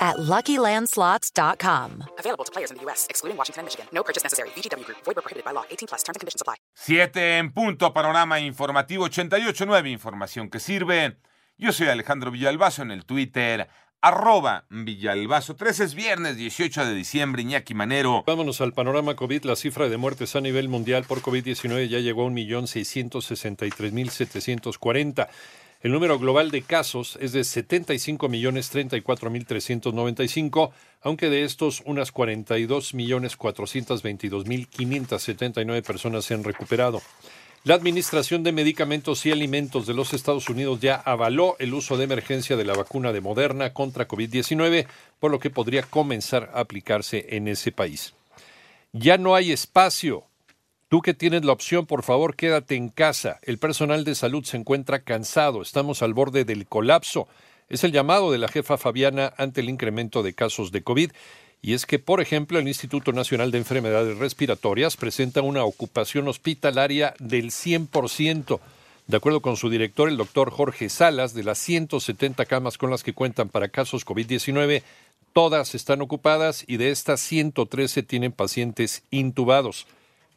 at LuckyLandSlots.com. Available to players in the U.S., excluding Washington and Michigan. No purchase necessary. VGW Group. Void where prohibited by law. 18 plus. Terms and conditions apply. Siete en punto, panorama informativo 88.9, información que sirve. Yo soy Alejandro Villalbazo en el Twitter, arroba Villalbazo. 13 es viernes, 18 de diciembre, Iñaki Manero. Vámonos al panorama COVID. La cifra de muertes a nivel mundial por COVID-19 ya llegó a 1.663.740. El número global de casos es de 75.034.395, aunque de estos unas 42.422.579 personas se han recuperado. La Administración de Medicamentos y Alimentos de los Estados Unidos ya avaló el uso de emergencia de la vacuna de Moderna contra COVID-19, por lo que podría comenzar a aplicarse en ese país. Ya no hay espacio Tú que tienes la opción, por favor, quédate en casa. El personal de salud se encuentra cansado. Estamos al borde del colapso. Es el llamado de la jefa Fabiana ante el incremento de casos de COVID. Y es que, por ejemplo, el Instituto Nacional de Enfermedades Respiratorias presenta una ocupación hospitalaria del 100%. De acuerdo con su director, el doctor Jorge Salas, de las 170 camas con las que cuentan para casos COVID-19, todas están ocupadas y de estas 113 tienen pacientes intubados.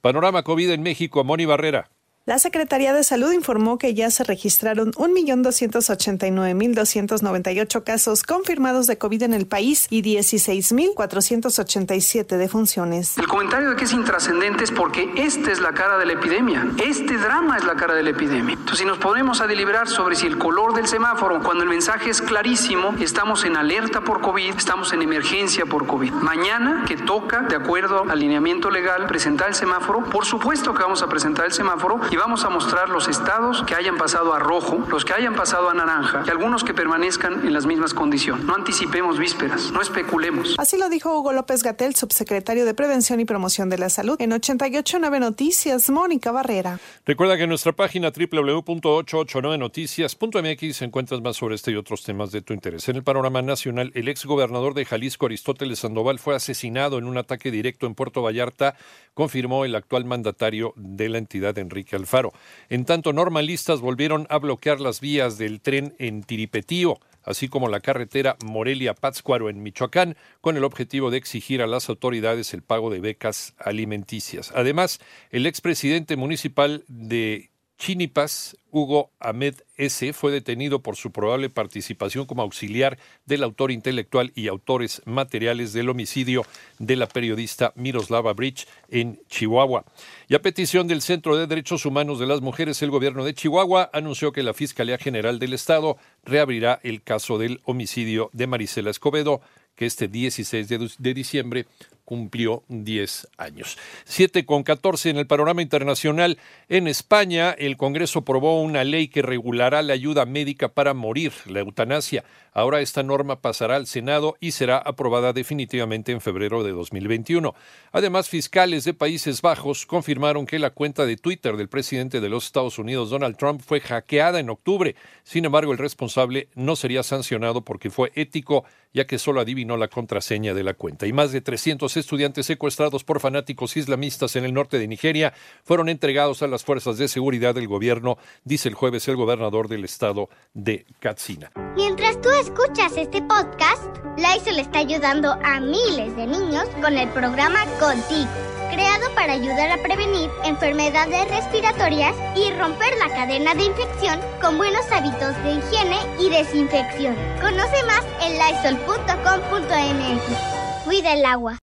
Panorama COVID en México, Moni Barrera. La Secretaría de Salud informó que ya se registraron 1.289.298 casos confirmados de COVID en el país y 16.487 defunciones. El comentario de que es intrascendente es porque esta es la cara de la epidemia. Este drama es la cara de la epidemia. Entonces, si nos ponemos a deliberar sobre si el color del semáforo, cuando el mensaje es clarísimo, estamos en alerta por COVID, estamos en emergencia por COVID. Mañana, que toca, de acuerdo al alineamiento legal, presentar el semáforo, por supuesto que vamos a presentar el semáforo y vamos a mostrar los estados que hayan pasado a rojo, los que hayan pasado a naranja y algunos que permanezcan en las mismas condiciones. No anticipemos vísperas, no especulemos. Así lo dijo Hugo López Gatel, subsecretario de Prevención y Promoción de la Salud. En 889 Noticias, Mónica Barrera. Recuerda que en nuestra página www.889noticias.mx encuentras más sobre este y otros temas de tu interés. En el panorama nacional, el ex gobernador de Jalisco, Aristóteles Sandoval, fue asesinado en un ataque directo en Puerto Vallarta, confirmó el actual mandatario de la entidad, Enrique Alfaro. En tanto, normalistas volvieron a bloquear las vías del tren en Tiripetío, así como la carretera Morelia-Pátzcuaro en Michoacán, con el objetivo de exigir a las autoridades el pago de becas alimenticias. Además, el expresidente municipal de Chinipas, Hugo Ahmed S., fue detenido por su probable participación como auxiliar del autor intelectual y autores materiales del homicidio de la periodista Miroslava Bridge en Chihuahua. Y a petición del Centro de Derechos Humanos de las Mujeres, el gobierno de Chihuahua anunció que la Fiscalía General del Estado reabrirá el caso del homicidio de Marisela Escobedo, que este 16 de, diciembre cumplió 10 años. 7 con 14 en el panorama internacional. En España, el Congreso aprobó una ley que regulará la ayuda médica para morir, la eutanasia. Ahora esta norma pasará al Senado y será aprobada definitivamente en febrero de 2021. Además, fiscales de Países Bajos confirmaron que la cuenta de Twitter del presidente de los Estados Unidos, Donald Trump, fue hackeada en octubre. Sin embargo, el responsable no sería sancionado porque fue ético, ya que solo adivinó la contraseña de la cuenta. Y más de 300 estudiantes secuestrados por fanáticos islamistas en el norte de Nigeria fueron entregados a las fuerzas de seguridad del gobierno, dice el jueves el gobernador del estado de Katsina. Mientras tú escuchas este podcast, Lysol está ayudando a miles de niños con el programa Contigo, creado para ayudar a prevenir enfermedades respiratorias y romper la cadena de infección con buenos hábitos de higiene y desinfección. Conoce más en lysol.com.mx. Cuida el agua.